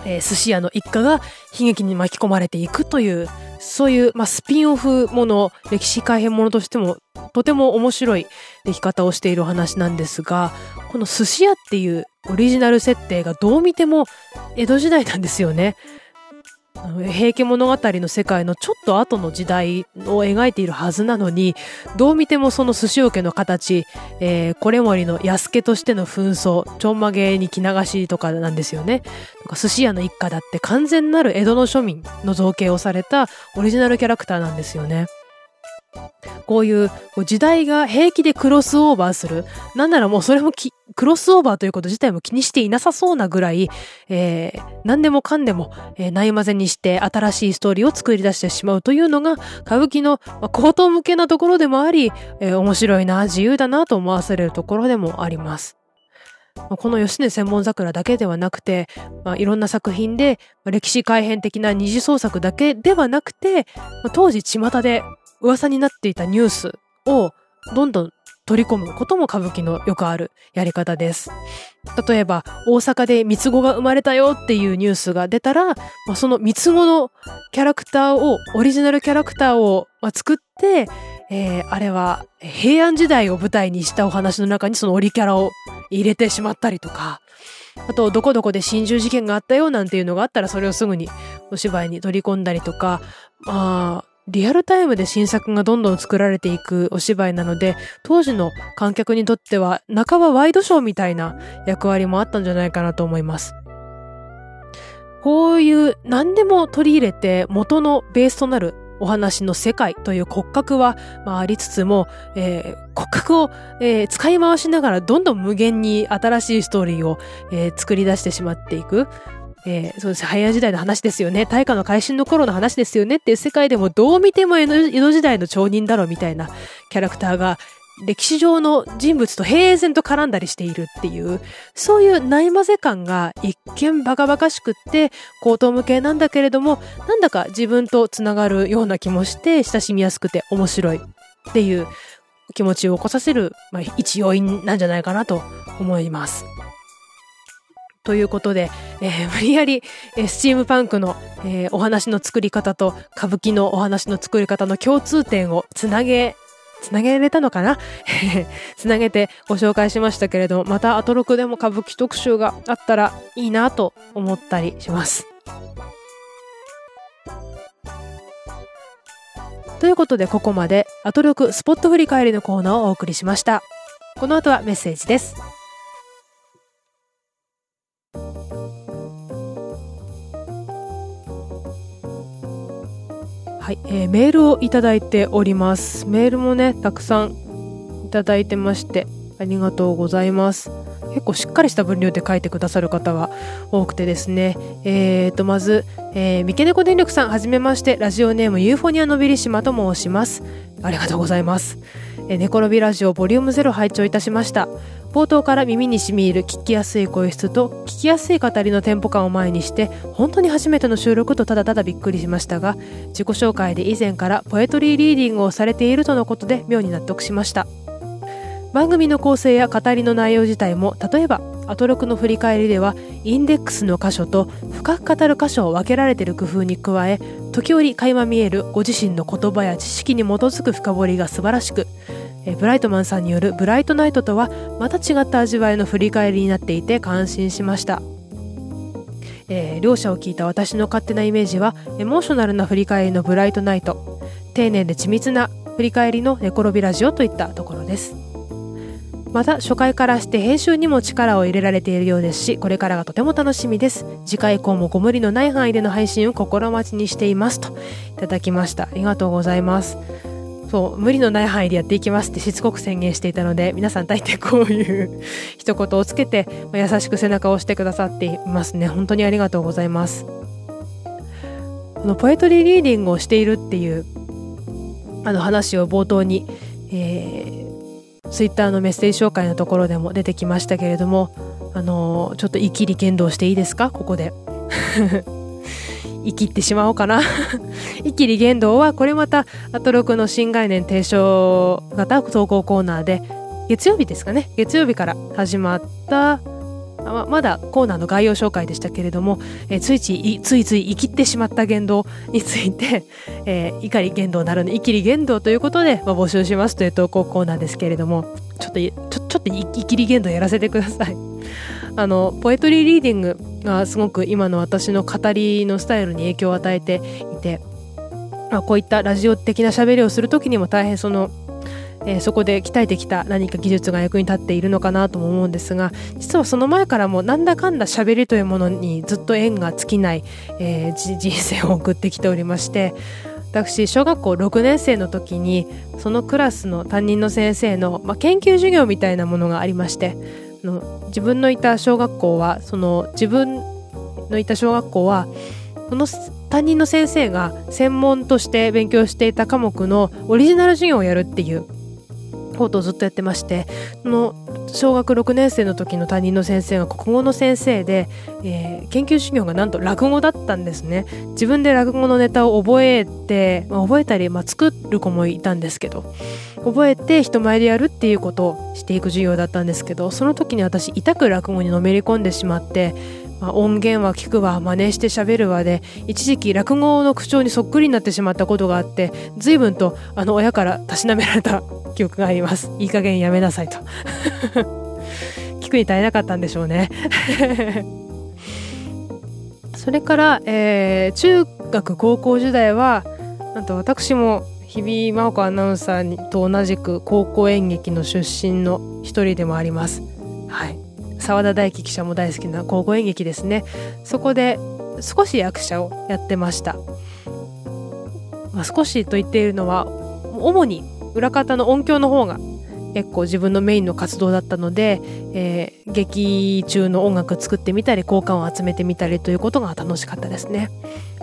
えー、寿司屋の一家が悲劇に巻き込まれていくという、そういう、まあ、スピンオフもの、歴史改変ものとしても、とても面白い出来方をしているお話なんですが、この寿司屋っていうオリジナル設定がどう見ても江戸時代なんですよね。平家物語の世界のちょっと後の時代を描いているはずなのに、どう見てもその寿司桶の形、えー、これ森の安家としての紛争、ちょんまげに着流しとかなんですよね。とか寿司屋の一家だって完全なる江戸の庶民の造形をされたオリジナルキャラクターなんですよね。こういう時代が平気でクロスオーバーする。なんならもうそれもクロスオーバーということ自体も気にしていなさそうなぐらい、えー、何でもかんでも、えー、ないまぜにして新しいストーリーを作り出してしまうというのが歌舞伎の、まあ、高等向けなところでもあり、えー、面白いな、自由だなと思わせれるところでもあります。この吉根千本桜だけではなくて、まあ、いろんな作品で、歴史改変的な二次創作だけではなくて、まあ、当時巷で噂になっていたニュースをどんどん取り込むことも歌舞伎のよくあるやり方です。例えば、大阪で三つ子が生まれたよっていうニュースが出たら、まあ、その三つ子のキャラクターを、オリジナルキャラクターを、ま、作って、えー、あれは平安時代を舞台にしたお話の中にそのオリキャラを入れてしまったりとか、あと、どこどこで心中事件があったよなんていうのがあったら、それをすぐにお芝居に取り込んだりとか、まあ、リアルタイムで新作がどんどん作られていくお芝居なので、当時の観客にとっては半ばワイドショーみたいな役割もあったんじゃないかなと思います。こういう何でも取り入れて元のベースとなるお話の世界という骨格は、まあ、ありつつも、えー、骨格を、えー、使い回しながらどんどん無限に新しいストーリーを、えー、作り出してしまっていく。えー、そうです。早時代の話ですよね。大化の改新の頃の話ですよねっていう世界でもどう見ても江戸時代の町人だろみたいなキャラクターが歴史上の人物と平然と絡んだりしているっていう、そういうないまぜ感が一見バカバカしくって、荒唐無稽なんだけれども、なんだか自分とつながるような気もして、親しみやすくて面白いっていう気持ちを起こさせる、まあ、一要因なんじゃないかなと思います。ということで、えー、無理やり、えー、スチームパンクの、えー、お話の作り方と歌舞伎のお話の作り方の共通点をつなげ、つなげれたのかな？つなげてご紹介しましたけれども、またアトロクでも歌舞伎特集があったらいいなと思ったりします。ということでここまでアトロクスポット振り返りのコーナーをお送りしました。この後はメッセージです。はい、えー、メールをいただいております。メールもね、たくさんいただいてまして、ありがとうございます。結構しっかりした分量で書いてくださる方は多くてですね。えーと、まず、えー、三毛猫電力さん、はじめまして、ラジオネームユーフォニアのビリシマと申します。ありがとうございます。えー、ネコロビラジオボリューム0拝聴いたしました。冒頭から耳にしみ入る聞きやすい声質と聞きやすい語りのテンポ感を前にして本当に初めての収録とただただびっくりしましたが自己紹介で以前からポエトリーリーディングをされているとのことで妙に納得しました番組の構成や語りの内容自体も例えばアトロクの振り返りではインデックスの箇所と深く語る箇所を分けられている工夫に加え時折垣間見えるご自身の言葉や知識に基づく深掘りが素晴らしくえブライトマンさんによるブライトナイトとはまた違った味わいの振り返りになっていて感心しました、えー、両者を聞いた私の勝手なイメージはエモーショナルな振り返りのブライトナイト丁寧で緻密な振り返りの寝転びラジオといったところです。また初回からして編集にも力を入れられているようですしこれからがとても楽しみです。次回以降もご無理のない範囲での配信を心待ちにしていますといただきました。ありがとうございます。そう無理のない範囲でやっていきますってしつこく宣言していたので皆さん大抵こういう一言をつけて、ま優しく背中を押してくださっていますね。本当にありがとうございます。このポエトリーリーディングをしているっていうあの話を冒頭に、えー、ツイッターのメッセージ紹介のところでも出てきましたけれどもあのちょっと生きり剣道していいですか？ここで。生きってしまおうかな。生きり言動はこれまたアトロクの新概念提唱型投稿コーナーで月曜日ですかね？月曜日から始まったままだコーナーの概要紹介でしたけれども、えついついついつい生きってしまった言動について、えー、怒り言動なるの生きり言動ということで、まあ、募集しますという投稿コーナーですけれどもちょっとちょちょっと生きり言動やらせてください。あのポエトリーリーディングがすごく今の私の語りのスタイルに影響を与えていて、まあ、こういったラジオ的な喋りをする時にも大変その、え、そこで鍛えてきた何か技術が役に立っているのかなとも思うんですが実はその前からもなんだかんだ喋りというものにずっと縁が尽きない、えー、人生を送ってきておりまして私小学校6年生の時にそのクラスの担任の先生の、まあ、研究授業みたいなものがありましての自分のいた小学校はその自分のいた小学校はこの担任の先生が専門として勉強していた科目のオリジナル授業をやるっていうことをずっとやってましての小学6年生の時の担任の先生が国語の先生で、えー、研究授業がなんと落語だったんですね。自分で落語のネタを覚えて、まあ、覚えたり、まあ、作る子もいたんですけど覚えて人前でやるっていうことをしていく授業だったんですけどその時に私痛く落語にのめり込んでしまってまあ、音源は聞くわ真似して喋るわで一時期落語の口調にそっくりになってしまったことがあって随分とあの親からたしなめられた記憶があります。いい加減やめなさいと。聞くに耐えなかったんでしょうね。それから、えー、中学高校時代はなんと私も日比真央子アナウンサーと同じく高校演劇の出身の一人でもあります。はい。澤田大樹記者も大好きな高校演劇ですね。そこで少し役者をやってました、まあ、少しと言っているのは主に裏方の音響の方が結構自分のメインの活動だったので、えー、劇中の音楽作ってみたり効果を集めてみたりということが楽しかったですね。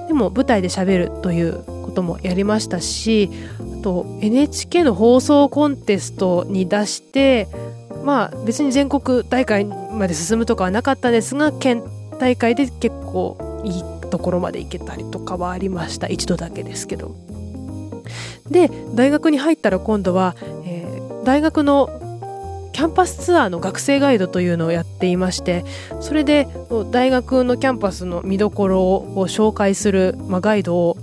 でも舞台で喋るということもやりましたしあと NHK の放送コンテストに出してまあ別に全国大会まで進むとかはなかったですが県大会で結構いいところまで行けたりとかはありました一度だけですけど。で大学に入ったら今度は、えー、大学のキャンパスツアーの学生ガイドというのをやっていましてそれで大学のキャンパスの見どころを紹介する、まあ、ガイドを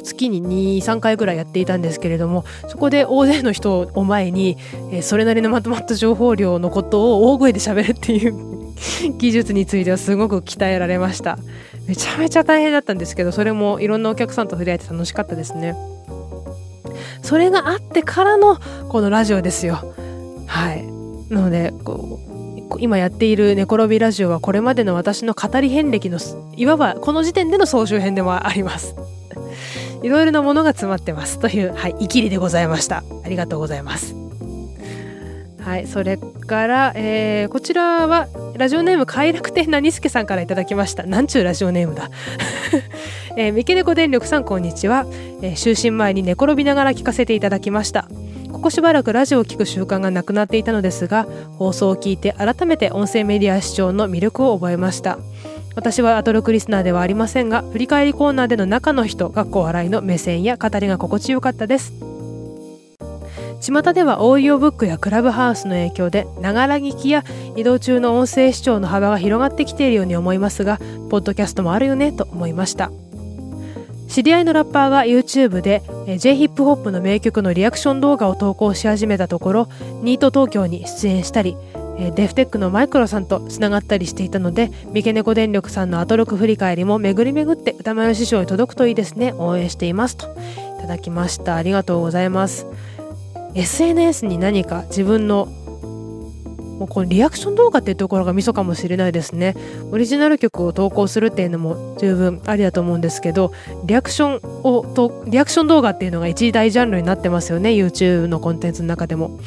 月に23回ぐらいやっていたんですけれどもそこで大勢の人を前に、え、それなりのまとまった情報量のことを大声で喋るっていう 技術についてはすごく鍛えられました。めちゃめちゃ大変だったんですけどそれもいろんなお客さんと触れ合えて楽しかったですね。それがあってからのこのラジオですよ。はい。なのでこう今やっている寝転びラジオはこれまでの私の語り遍歴のいわばこの時点での総集編でもあります。いろいろなものが詰まってますという、はい、イキリでございました。ありがとうございます。はい、それから、えー、こちらはラジオネーム快楽天なにすけさんからいただきました。なんちゅうラジオネームだ。えー、三毛猫電力さんこんにちは、えー、就寝前に寝転びながら聞かせていただきました。ここしばらくラジオを聞く習慣がなくなっていたのですが、放送を聞いて改めて音声メディア視聴の魅力を覚えました。私はアトロクリスナーではありませんが振り返りコーナーでの中の人かっこ笑いの目線や語りが心地よかったです。巷ではオーディオブックやクラブハウスの影響でながら聞きや移動中の音声視聴の幅が広がってきているように思いますがポッドキャストもあるよねと思いました。知り合いのラッパーが YouTube で j ヒップホップの名曲のリアクション動画を投稿し始めたところニート東京に出演したりえデフテックのマイクロさんとつながったりしていたので三毛猫電力さんのアトロク振り返りも巡り巡って歌丸師匠に届くといいですね。応援していますと。いただきました。ありがとうございます。SNS に何か自分のもうこのリアクション動画っていうところがミソかもしれないですね。オリジナル曲を投稿するっていうのも十分ありだと思うんですけどリアクションをとリアクション動画っていうのが一大ジャンルになってますよね。YouTube のコンテンツの中でも。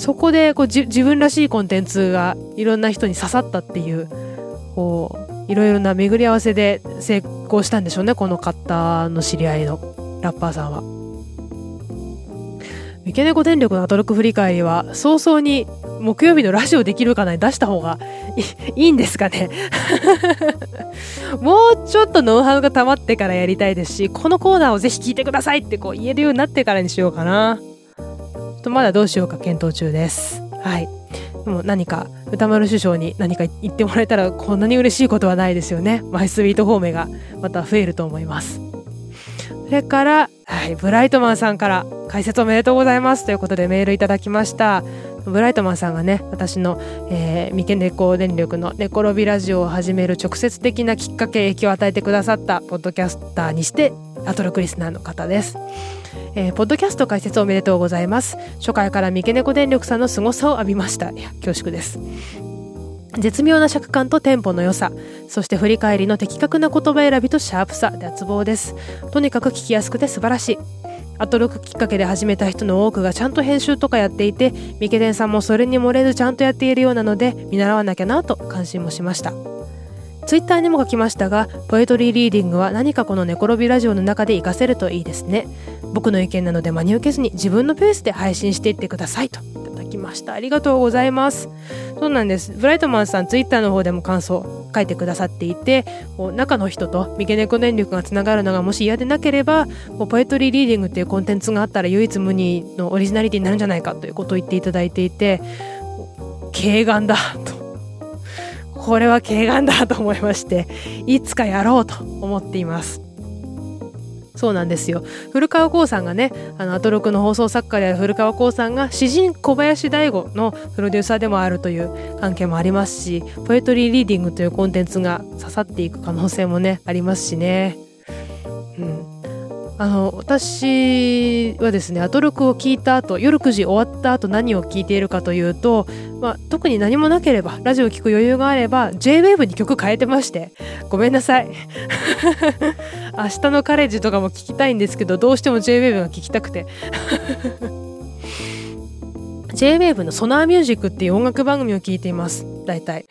そこでこう自分らしいコンテンツがいろんな人に刺さったっていうこういろいろな巡り合わせで成功したんでしょうねこの方の知り合いのラッパーさんは。三毛猫電力のアトロック振り返りは早々に木曜日のラジオできるかなに出した方がいい んですかね もうちょっとノウハウが溜まってからやりたいですしこのコーナーをぜひ聞いてくださいってこう言えるようになってからにしようかなとまだどうしようか検討中です。はい。でも何か歌丸首相に何か言ってもらえたらこんなに嬉しいことはないですよね。マイスイート方面がまた増えると思います。それから、はい、ブライトマンさんから解説おめでとうございます。ということでメールいただきました。ブライトマンさんがね私の、えー、三毛猫電力の「寝転びラジオ」を始める直接的なきっかけ影響を与えてくださったポッドキャスターにしてアトロクリスナーの方です、えー、ポッドキャスト解説おめでとうございます。初回から三毛猫電力さんの凄さを浴びました。いや恐縮です。絶妙な尺感とテンポの良さ。そして振り返りの的確な言葉選びとシャープさ。脱帽です。とにかく聞きやすくて素晴らしい。アトロクきっかけで始めた人の多くがちゃんと編集とかやっていてミケデンさんもそれに漏れずちゃんとやっているようなので見習わなきゃなと感心もしました。ツイッターにも書きましたがポエトリーリーディングは何かこの寝転びラジオの中で活かせるといいですね。僕の意見なので真に受けずに自分のペースで配信していってくださいと。いただきました。ありがとうございます。そうなんです。ブライトマンさんツイッターの方でも感想書いてくださっていて中の人と三毛猫電力がつながるのがもし嫌でなければポエトリーリーディングっていうコンテンツがあったら唯一無二のオリジナリティになるんじゃないかということを言っていただいていて軽眼だと。これは軽眼だと思いましていつかやろうと思っています。そうなんですよ。古川光さんがねあのアトロクの放送作家である古川光さんが詩人小林大吾のプロデューサーでもあるという関係もありますしポエトリーリーディングというコンテンツが刺さっていく可能性もねありますしね。うん。あの私はですねアトロクを聞いた後夜9時終わった後何を聞いているかというと、まあ、特に何もなければラジオを聴く余裕があれば JWAVE に曲変えてましてごめんなさい。明日のカレッジとかも聞きたいんですけどどうしても JWAVE が聞きたくて。JWAVE のソナーミュージックっていう音楽番組を聞いています。大体。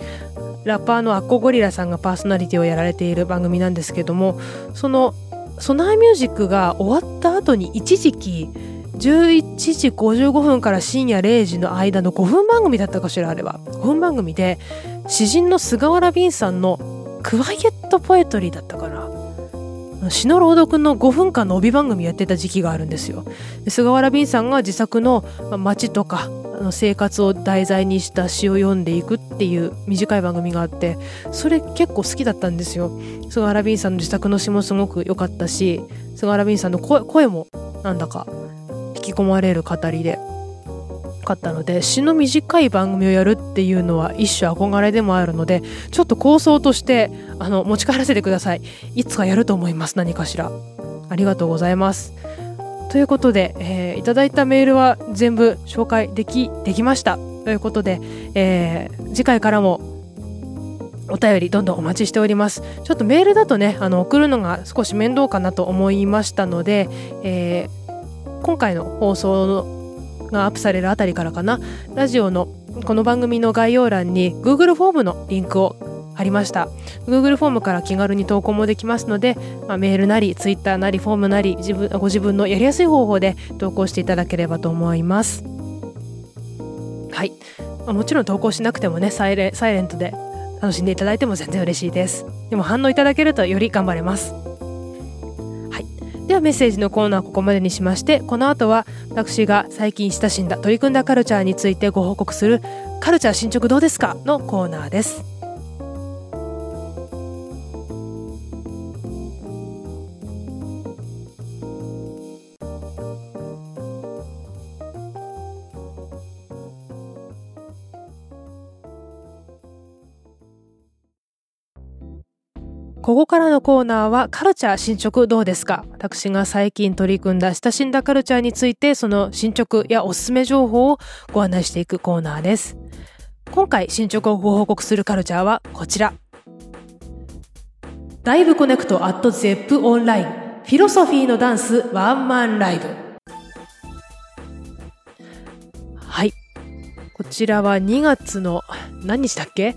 ラッパーのアッコゴリラさんがパーソナリティをやられている番組なんですけどもそのソナーミュージックが終わった後に一時期11時55分から深夜0時の間の5分番組だったかしらあれば5分番組で詩人の菅原敏さんのクワイエットポエトリーだったかな。詩の朗読の5分間の帯番組やってた時期があるんですよ。菅原敏さんが自作の街とか生活を題材にした詩を読んでいくっていう短い番組があってそれ結構好きだったんですよ。菅原敏さんの自作の詩もすごく良かったし菅原敏さんの声もなんだか引き込まれる語りでかったので詩の短い番組をやるっていうのは一種憧れでもあるのでちょっと構想としてあの持ち帰らせてください。いつかやると思います何かしら。ありがとうございます。ということで、えー、いただいたメールは全部紹介できできました。ということで、えー、次回からもお便りどんどんお待ちしております。ちょっとメールだとねあの送るのが少し面倒かなと思いましたので、えー、今回の放送がアップされるあたりからかな。ラジオのこの番組の概要欄に Google フォームのリンクをありました。Google フォームから気軽に投稿もできますので、まあ、メールなり Twitter なりフォームなり自分ご自分のやりやすい方法で投稿していただければと思います。はい、まあ、もちろん投稿しなくてもねサイレサイレントで楽しんでいただいても全然嬉しいです。でも反応いただけるとより頑張れます。はい。ではメッセージのコーナーここまでにしましてこの後は私が最近親しんだ取り組んだカルチャーについてご報告するカルチャー進捗どうですかのコーナーです。ここからのコーナーはカルチャー進捗どうですか？私が最近取り組んだ親しんだカルチャーについてその進捗やおすすめ情報をご案内していくコーナーです。今回進捗をご報告するカルチャーはこちら。 Live Connect at Zepp Online フィロソフィーのダンスワンマンライブ。はい。こちらは2月の何日だっけ？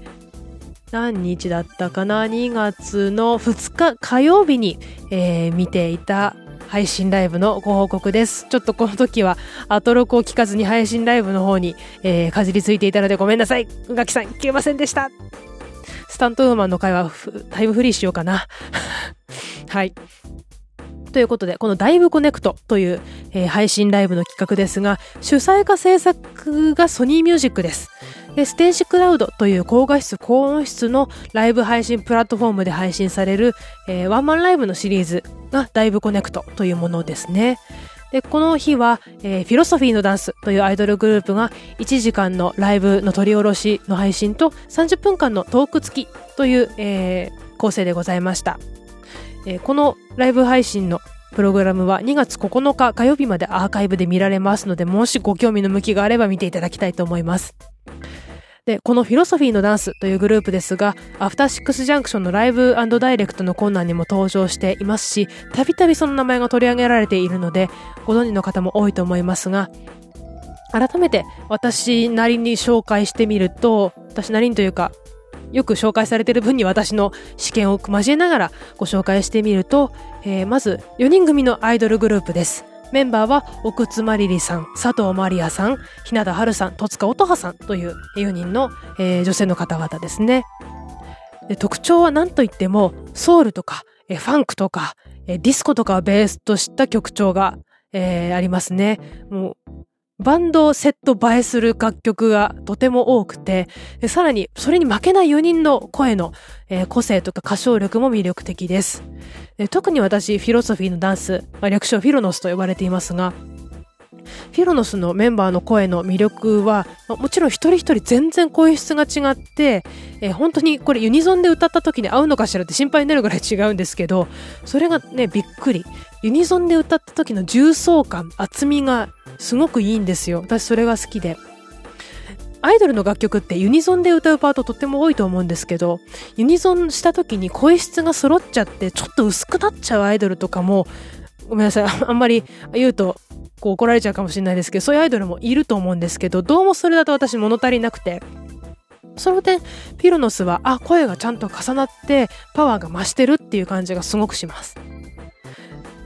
何日だったかな ?2 月の2日火曜日に、えー、見ていた配信ライブのご報告です。ちょっとこの時はアトロクを聞かずに配信ライブの方に、えー、かじりついていたのでごめんなさい。宇垣さん、聞けませんでした。スタントウーマンの会はタイムフリーしようかな。はい。ということで、このダイブコネクトという、えー、配信ライブの企画ですが、主催か制作がソニーミュージックです。で、ステージクラウドという高画質高音質のライブ配信プラットフォームで配信される、えー、ワンマンライブのシリーズがダイブコネクトというものですね。で、この日は、えー、フィロソフィーのダンスというアイドルグループが1時間のライブの取り下ろしの配信と30分間のトーク付きという、えー、構成でございました。えー、このライブ配信のプログラムは2月9日火曜日までアーカイブで見られますので、もしご興味の向きがあれば見ていただきたいと思います。で、このフィロソフィーのダンスというグループですが、アフターシックスジャンクションのライブダイレクトのコーナーにも登場していますし、たびたびその名前が取り上げられているので、ご存知の方も多いと思いますが、改めて私なりに紹介してみると、私なりにというか、よく紹介されている分に私の試験を交えながらご紹介してみると、えー、まず4人組のアイドルグループです。メンバーは奥津まりりさん、佐藤まりやさん、日向春さん、戸塚音羽さんという4人の、えー、女性の方々ですね。で特徴は何といってもソウルとか、え、ファンクとか、え、ディスコとかをベースとした曲調が、えー、ありますね。もうバンドセット映えする楽曲がとても多くて、さらにそれに負けない4人の声の、え、個性とか歌唱力も魅力的です。特に私、フィロソフィーのダンス、まあ、略称フィロノスと呼ばれていますが、フィロノスのメンバーの声の魅力は、もちろん一人一人全然声質が違って、えー、本当にこれユニゾンで歌った時に合うのかしらって心配になるぐらい違うんですけど、それがね、びっくり。ユニゾンで歌った時の重層感、厚みがすごくいいんですよ。私それが好きで。アイドルの楽曲ってユニゾンで歌うパートとっても多いと思うんですけど、ユニゾンした時に声質が揃っちゃってちょっと薄くなっちゃうアイドルとかも、ごめんなさい。あんまり言うとこう怒られちゃうかもしれないですけど、そういうアイドルもいると思うんですけど、どうもそれだと私物足りなくて、その点、ピロノスは、あ、声がちゃんと重なって、パワーが増してるっていう感じがすごくします。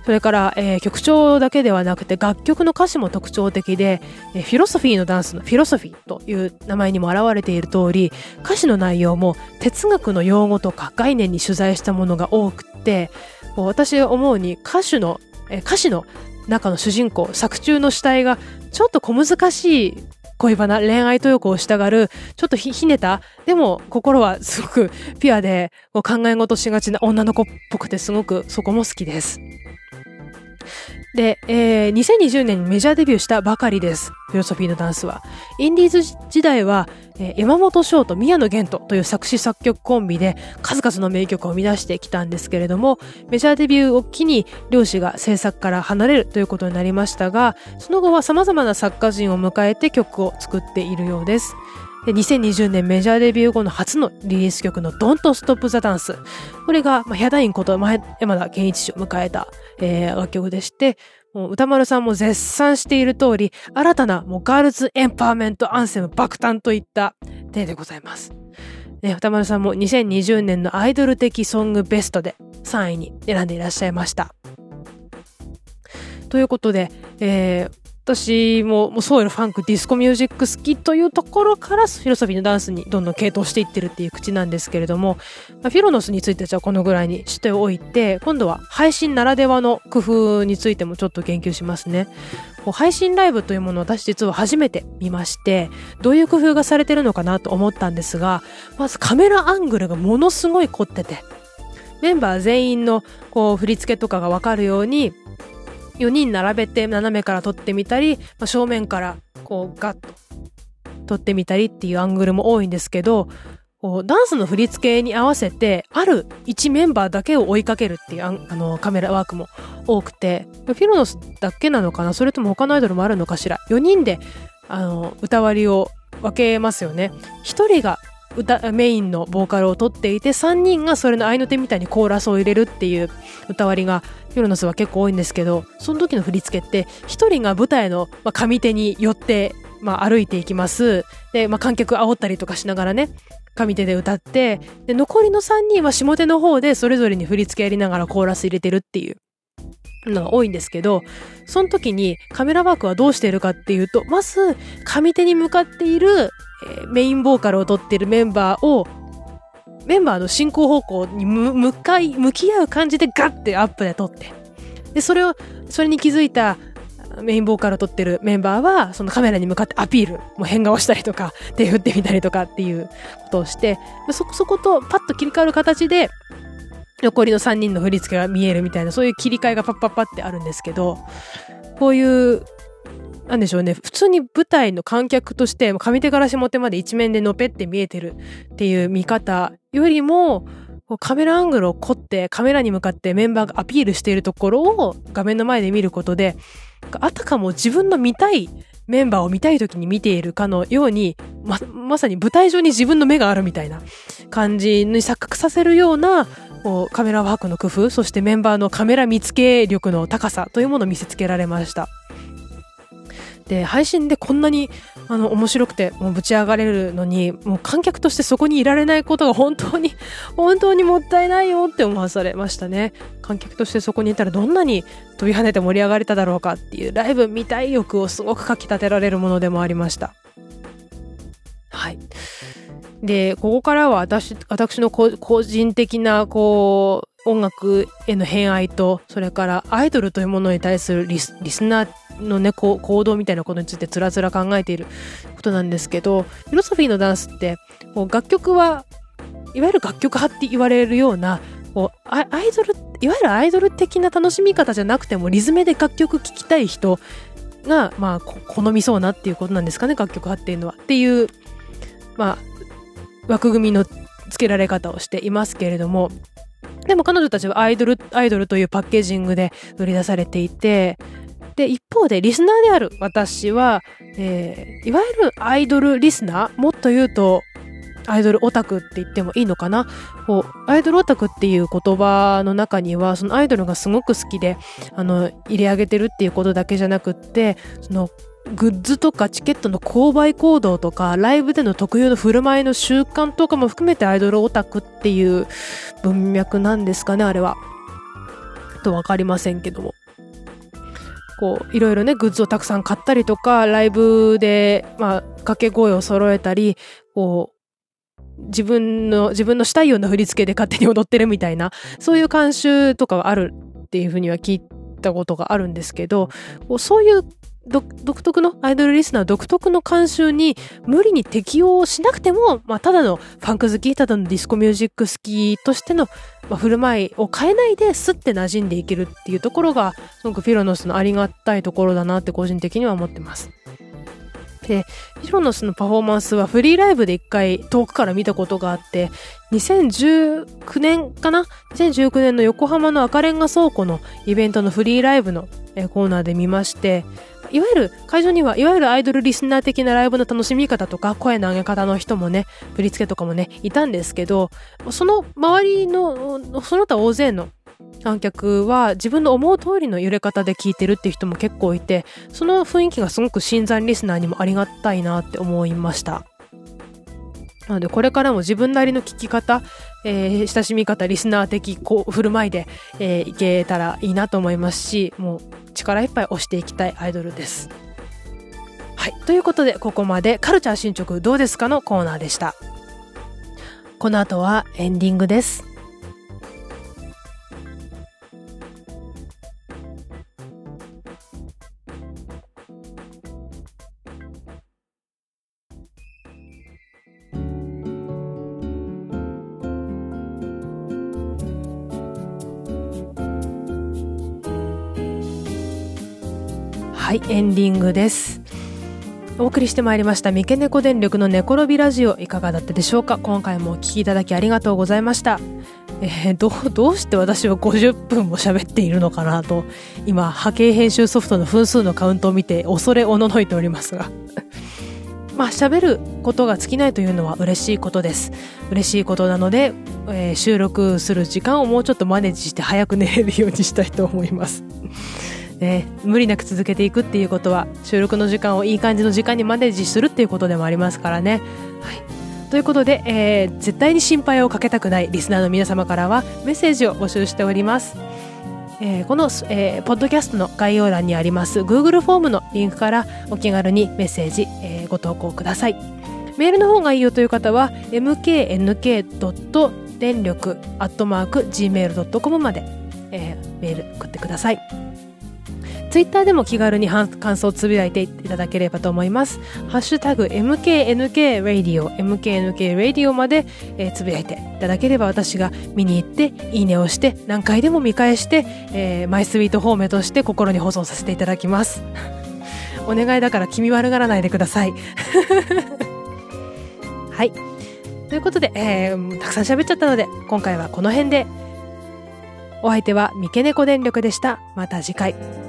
それから、えー、曲調だけではなくて楽曲の歌詞も特徴的で、えー、フィロソフィーのダンスのフィロソフィーという名前にも表れている通り、歌詞の内容も哲学の用語とか概念に取材したものが多くて、私が思うに歌手の、えー、歌詞の中の主人公、作中の主体がちょっと小難しい恋バナ、恋愛と欲をしたがる、ちょっとひねた、でも心はすごくピュアで考え事しがちな女の子っぽくてすごくそこも好きです。で、えー、2020年にメジャーデビューしたばかりです。フィロソフィーのダンスは。インディーズ時代は、えー、山本翔と宮野源という作詞作曲コンビで数々の名曲を生み出してきたんですけれども、メジャーデビューを機に両氏が制作から離れるということになりましたが、その後は様々な作家陣を迎えて曲を作っているようです。で2020年メジャーデビュー後の初のリリース曲の Don't Stop the Dance。これが、まあ、ヒャダインこと前山田健一氏を迎えた、えー、楽曲でして、歌丸さんも絶賛している通り、新たなもうガールズエンパワーメントアンセム爆誕といった例でございます。ね、宇多丸さんも2020年のアイドル的ソングベストで3位に選んでいらっしゃいました。ということで、えー、私ももうソウル、ファンク、ディスコミュージック好きというところからフィロソフィーのダンスにどんどん傾倒していってるっていう口なんですけれども、まあ、フィロのスについてじゃあこのぐらいにしておいて、今度は配信ならではの工夫についてもちょっと言及しますね。配信ライブというものを私実は初めて見まして、どういう工夫がされてるのかなと思ったんですが、まずカメラアングルがものすごい凝ってて、メンバー全員のこう振り付けとかがわかるように、4人並べて斜めから撮ってみたり、まあ、正面からこうガッと撮ってみたりっていうアングルも多いんですけど、こうダンスの振り付けに合わせて、ある1メンバーだけを追いかけるっていうあのカメラワークも多くて、フィロノスだけなのかな？それとも他のアイドルもあるのかしら ?4 人であの歌割りを分けますよね。一人が歌メインのボーカルを取っていて3人がそれの合いの手みたいにコーラスを入れるっていう歌割りがヒロノスは結構多いんですけどその時の振り付けって1人が舞台の上手に寄って、まあ、歩いていきます。で、まあ、観客煽ったりとかしながらね上手で歌ってで残りの3人は下手の方でそれぞれに振り付けやりながらコーラス入れてるっていうのが多いんですけど、その時にカメラワークはどうしているかっていうと、まず上手に向かっている、えー、メインボーカルを取ってるメンバーを、メンバーの進行方向に向かい、向き合う感じでガッてアップで撮って。で、それを、それに気づいたメインボーカルを撮ってるメンバーは、そのカメラに向かってアピール、もう変顔したりとか、手振ってみたりとかっていうことをして、そこそことパッと切り替わる形で、残りの3人の振り付けが見えるみたいな、そういう切り替えがパッパッパってあるんですけど、こういう、なんでしょうね、普通に舞台の観客として、上手から下手まで一面でのぺって見えてるっていう見方よりも、カメラアングルを凝ってカメラに向かってメンバーがアピールしているところを画面の前で見ることで、あたかも自分の見たいメンバーを見たい時に見ているかのように、ま、まさに舞台上に自分の目があるみたいな感じに錯覚させるようなカメラワークの工夫そしてメンバーのカメラ見つけ力の高さというものを見せつけられました。で配信でこんなにあの面白くてもうぶち上がれるのにもう観客としてそこにいられないことが本当に 本当にもったいないよって思わされましたね。観客としてそこにいたらどんなに飛び跳ねて盛り上がれただろうかっていうライブ見たい欲をすごくかきたてられるものでもありました。はい。で、ここからは私、私の個人的な、こう、音楽への偏愛と、それからアイドルというものに対するリスナーのね、行動みたいなことについてつらつら考えていることなんですけど、フィロソフィーのダンスって、こう楽曲は、いわゆる楽曲派って言われるような、こうアイドル、いわゆるアイドル的な楽しみ方じゃなくても、リズムで楽曲聴きたい人が、まあ、好みそうなっていうことなんですかね、楽曲派っていうのは。っていう、まあ、枠組みのつけられ方をしていますけれども、でも彼女たちはアイドル、アイドルというパッケージングで売り出されていて、で、一方でリスナーである私は、えー、いわゆるアイドルリスナーもっと言うと、アイドルオタクって言ってもいいのかな？こう、アイドルオタクっていう言葉の中には、そのアイドルがすごく好きで、あの、入れ上げてるっていうことだけじゃなくって、その、グッズとかチケットの購買行動とか、ライブでの特有の振る舞いの習慣とかも含めてアイドルオタクっていう文脈なんですかね、あれは。とわかりませんけども。こう、いろいろね、グッズをたくさん買ったりとか、ライブで、まあ、掛け声を揃えたり、こう、自分の、自分のしたいような振り付けで勝手に踊ってるみたいな、そういう慣習とかはあるっていうふうには聞いたことがあるんですけど、そういう独特のアイドルリスナー独特の慣習に無理に適応しなくても、まあ、ただのファンク好き、ただのディスコミュージック好きとしての、まあ、振る舞いを変えないでスッて馴染んでいけるっていうところが、すごくフィロノスのありがたいところだなって個人的には思ってます。で、ヒロノスのパフォーマンスはフリーライブで一回遠くから見たことがあって、2019年かな ?2019 年の横浜の赤レンガ倉庫のイベントのフリーライブのコーナーで見まして、いわゆる会場にはいわゆるアイドルリスナー的なライブの楽しみ方とか声の上げ方の人もね振り付けとかもねいたんですけどその周りのその他大勢の観客は自分の思う通りの揺れ方で聞いてるっていう人も結構いてその雰囲気がすごく新参リスナーにもありがたいなって思いました。なのでこれからも自分なりの聞き方、えー、親しみ方リスナー的こう振る舞いで、えー、いけたらいいなと思いますしもう力いっぱい押していきたいアイドルです。はい。ということでここまでカルチャー進捗どうですかのコーナーでした。この後はエンディングです。はいエンディングです。お送りしてまいりました三毛猫電力の寝転びラジオいかがだったでしょうか？今回もお聞きいただきありがとうございました。えー、どどうして私は50分も喋っているのかな？と今波形編集ソフトの分数のカウントを見て恐れおののいておりますが。まあ喋ることが尽きないというのは嬉しいことです。嬉しいことなので、えー、収録する時間をもうちょっとマネージして早く寝れるようにしたいと思います。ね、無理なく続けていくっていうことは収録の時間をいい感じの時間にマネージするっていうことでもありますからね。はい、ということで、えー、絶対に心配をかけたくないリスナーの皆様からはメッセージを募集しております。えー、この、えー、ポッドキャストの概要欄にあります Google フォームのリンクからお気軽にメッセージ、えー、ご投稿ください。メールの方がいいよという方は mknk. 電力 gmail.com まで、えー、メール送ってください。ツイッターでも気軽に感想をつぶやいていただければと思います。ハッシュタグ MKNK Radio、MKNK Radio まで、えー、つぶやいていただければ私が見に行って、いいねをして、何回でも見返して、えー、マイスイートホームとして心に保存させていただきます。お願いだから君悪がらないでください。はい。ということで、えー、たくさん喋っちゃったので、今回はこの辺で。お相手は三毛猫電力でした。また次回。